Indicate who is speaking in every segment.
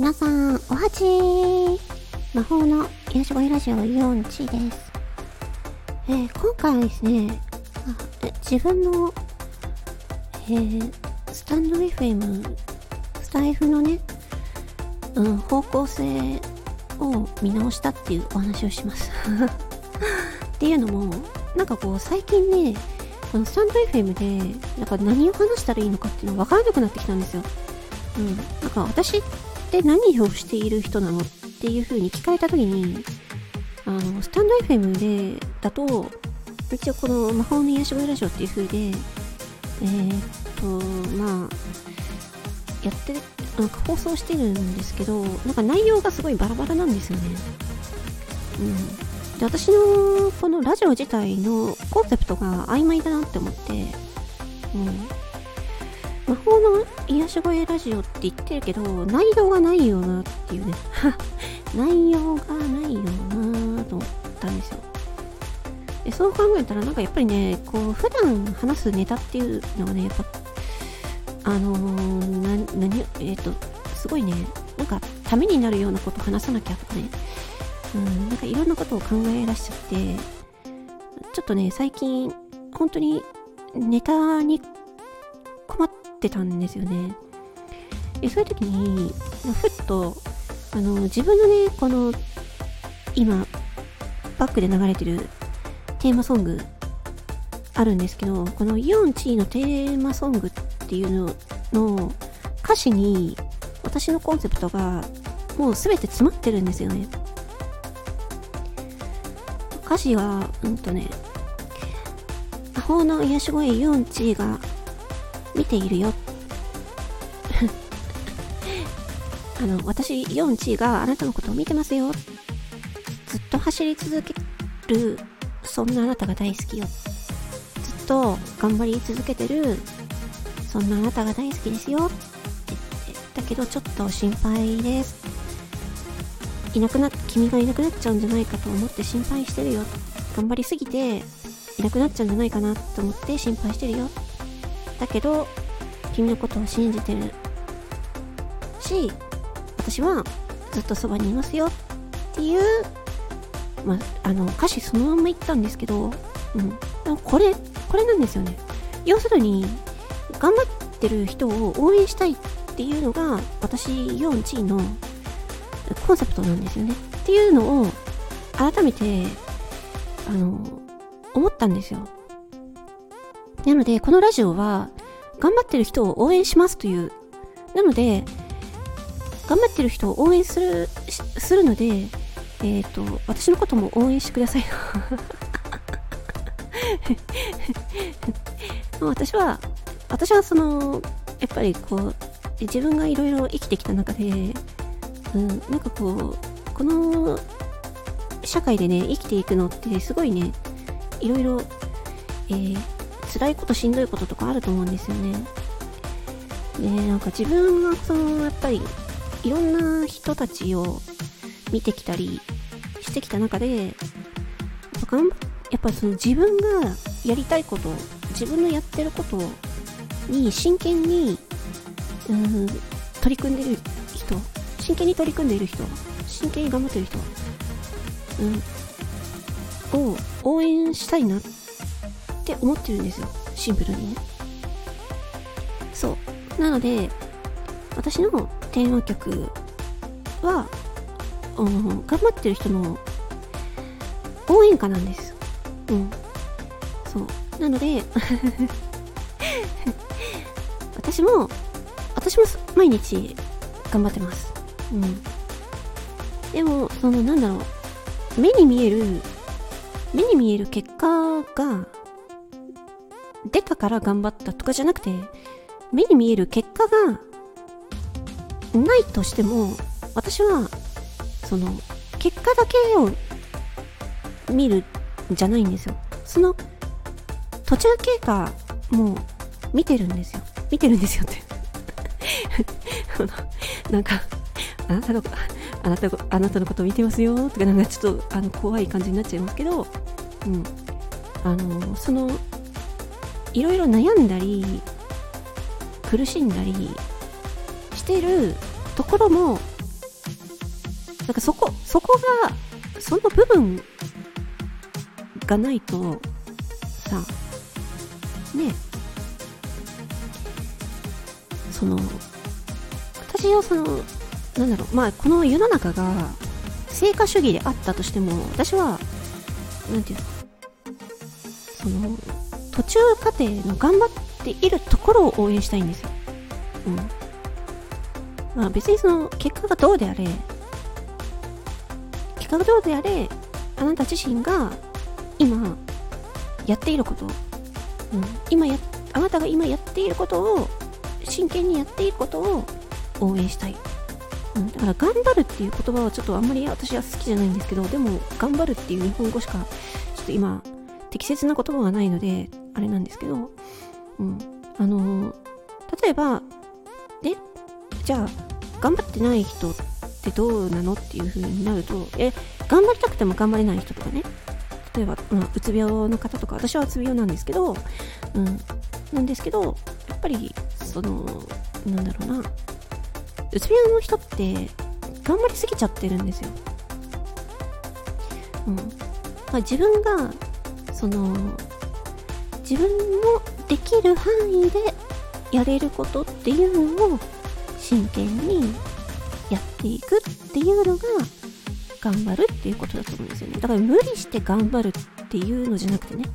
Speaker 1: 皆さん、おはちー魔法の癒し声ラジオ4チです。えー、今回はですね、あ自分の、えー、スタンド FM、スタイフのね、うん、方向性を見直したっていうお話をします っていうのも、なんかこう、最近ね、このスタンド FM で、なんか何を話したらいいのかっていうのが分からなくなってきたんですよ。うん。なんか私って何をしている人なのっていう風に聞かれた時に、あの、スタンド FM で、だと、一応この魔法の癒し声ラジオっていう風で、えー、っと、まあ、やって、なんか放送してるんですけど、なんか内容がすごいバラバラなんですよね。うん。で、私のこのラジオ自体のコンセプトが曖昧だなって思って、うん。魔法の癒し声ラジオって言ってるけど、内容がないよなっていうね。内容がないよなと思ったんですよ。でそう考えたら、なんかやっぱりね、こう、普段話すネタっていうのがね、やっぱ、あのー、な、何、えっ、ー、と、すごいね、なんか、ためになるようなこと話さなきゃとかね、うん、なんかいろんなことを考え出しちゃって、ちょっとね、最近、本当にネタに困っってたんですよね。でそういう時に、ふっと、あの、自分のね、この、今、バックで流れてるテーマソング、あるんですけど、このイオンチーのテーマソングっていうのの歌詞に、私のコンセプトが、もうすべて詰まってるんですよね。歌詞は、うんとね、魔法の癒し声イオンチーが見ているよ。あの、私、4チがあなたのことを見てますよ。ずっと走り続ける、そんなあなたが大好きよ。ずっと頑張り続けてる、そんなあなたが大好きですよ。って言って、だけどちょっと心配です。いなくな、君がいなくなっちゃうんじゃないかと思って心配してるよ。頑張りすぎて、いなくなっちゃうんじゃないかなと思って心配してるよ。だけど君のことを信じてる。し私はずっとそばにいますよ。っていう、まあ、あの歌詞そのまま言ったんですけど、うん、これこれなんですよね。要するに頑張ってる人を応援したいっていうのが私4チーのコンセプトなんですよね。っていうのを改めてあの思ったんですよ。なので、このラジオは、頑張ってる人を応援しますという。なので、頑張ってる人を応援する、するので、えっ、ー、と、私のことも応援してください。私は、私はその、やっぱりこう、自分がいろいろ生きてきた中で、うん、なんかこう、この社会でね、生きていくのってすごいね、いろいろ、えー、辛いことしんどいこととかあると思うんですよね。で、なんか自分がその、やっぱり、いろんな人たちを見てきたりしてきた中で、やっぱりその自分がやりたいこと、自分のやってることに真剣に、うん、取り組んでる人、真剣に取り組んでいる人、真剣に頑張ってる人、うん、を応援したいなってって思ってるんですよ。シンプルにね。そう。なので、私のテーマ曲は、うん、頑張ってる人の応援歌なんです。うん。そう。なので 私も、私も毎日頑張ってます。うん。でも、その、なんだろう。目に見える、目に見える結果が出たから頑張ったとかじゃなくて、目に見える結果がないとしても、私は、その、結果だけを見るんじゃないんですよ。その、途中経過も見てるんですよ。見てるんですよって なんか、あなたの、あなた、あなたのこと見てますよとか、なんかちょっと、あの、怖い感じになっちゃいますけど、うん。あの、その、いろいろ悩んだり、苦しんだりしてるところもなんかそこ、そこが、その部分がないと、さ、ねその、私はその、なんだろう、まあ、この世の中が、成果主義であったとしても、私は、なんていうの、その、途中過程の頑張っているところを応援したいんですよ。うん。まあ別にその、結果がどうであれ、結果がどうであれ、あなた自身が今やっていること、うん、今や、あなたが今やっていることを、真剣にやっていることを応援したい。うん、だから頑張るっていう言葉はちょっとあんまり私は好きじゃないんですけど、でも頑張るっていう日本語しかちょっと今適切な言葉がないので、あれなんですけど、うん。あの、例えば、ね、じゃあ、頑張ってない人ってどうなのっていう風になると、え、頑張りたくても頑張れない人とかね、例えば、まあ、うつ病の方とか、私はうつ病なんですけど、うん、なんですけど、やっぱり、その、なんだろうな、うつ病の人って、頑張りすぎちゃってるんですよ。うん。まあ、自分が、その、自分のできる範囲でやれることっていうのを真剣にやっていくっていうのが頑張るっていうことだと思うんですよね。だから無理して頑張るっていうのじゃなくてね。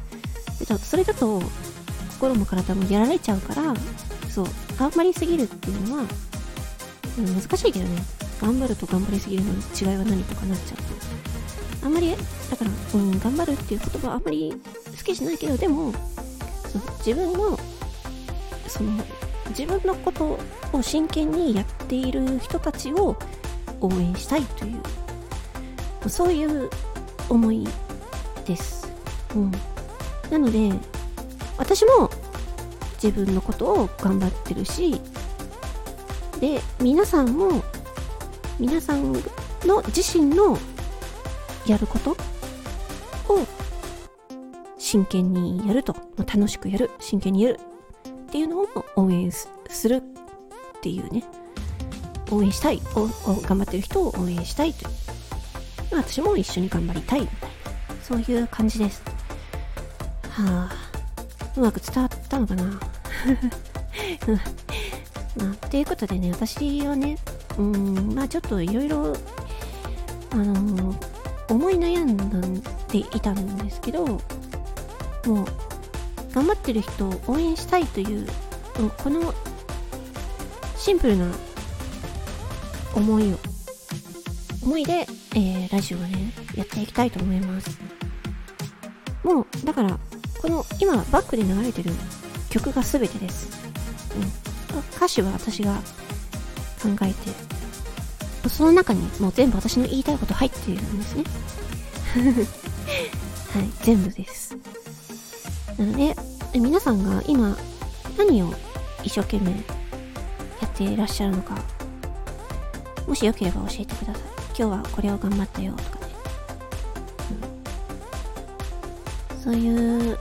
Speaker 1: それだと心も体もやられちゃうから、そう、頑張りすぎるっていうのは、うん、難しいけどね。頑張ると頑張りすぎるの違いは何とかなっちゃうと。あんまり、だから、うん、頑張るっていう言葉はあんまり好きじゃないけど、でも、自分のその自分のことを真剣にやっている人たちを応援したいというそういう思いです、うん、なので私も自分のことを頑張ってるしで皆さんも皆さんの自身のやることを真剣にやると、楽しくやる、真剣にやるっていうのを応援するっていうね、応援したい、頑張ってる人を応援したいという。私も一緒に頑張りたいみたいな、そういう感じです。はあ、うまく伝わったのかな まあ、ということでね、私はね、うん、まあちょっといろいろ、あのー、思い悩んでいたんですけど、もう頑張ってる人を応援したいというこのシンプルな思いを思いで、えー、ラジオをねやっていきたいと思います。もうだからこの今バックで流れてる曲が全てです、うん、歌詞は私が考えてその中にもう全部私の言いたいこと入っているんですね。はい全部です。なので、皆さんが今何を一生懸命やっていらっしゃるのか、もしよければ教えてください。今日はこれを頑張ったよとかね。うん、そういう、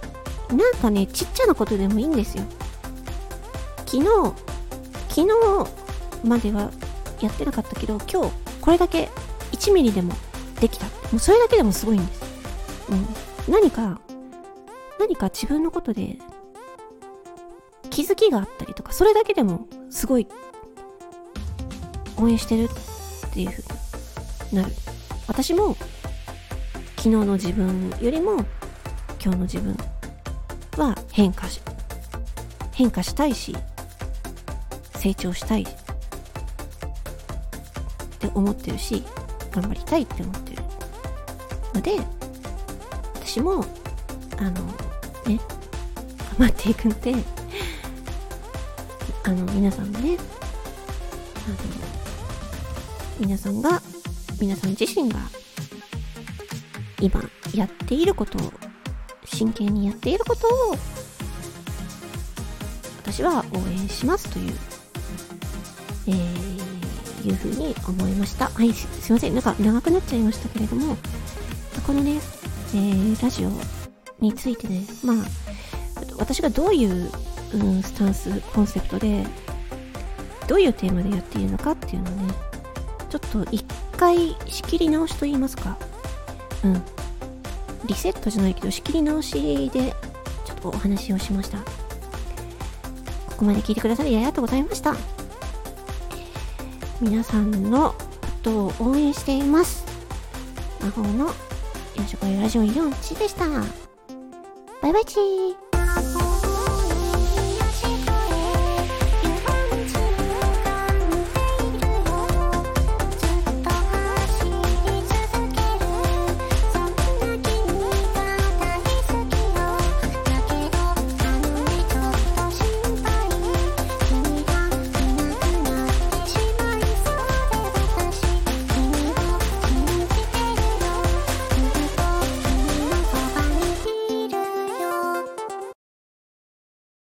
Speaker 1: なんかね、ちっちゃなことでもいいんですよ。昨日、昨日まではやってなかったけど、今日これだけ1ミリでもできた。もうそれだけでもすごいんです。うん。何か何か自分のことで気づきがあったりとか、それだけでもすごい応援してるっていう風になる。私も昨日の自分よりも今日の自分は変化し、変化したいし、成長したいって思ってるし、頑張りたいって思ってるので、私もあの、ね、頑張っていくので、あの、皆さんもね、あの、皆さんが、皆さん自身が、今やっていることを、真剣にやっていることを、私は応援しますという、えー、いうふうに思いました。はいす、すいません。なんか長くなっちゃいましたけれども、このね、えー、ラジオについてね、まあ、私がどういう、うん、スタンス、コンセプトで、どういうテーマでやっているのかっていうのをね、ちょっと一回仕切り直しと言いますか。うん。リセットじゃないけど仕切り直しでちょっとお話をしました。ここまで聞いてくださりありがとうございました。皆さんのことを応援しています。魔法のよしこいラジオ4チでした。バイバイチー。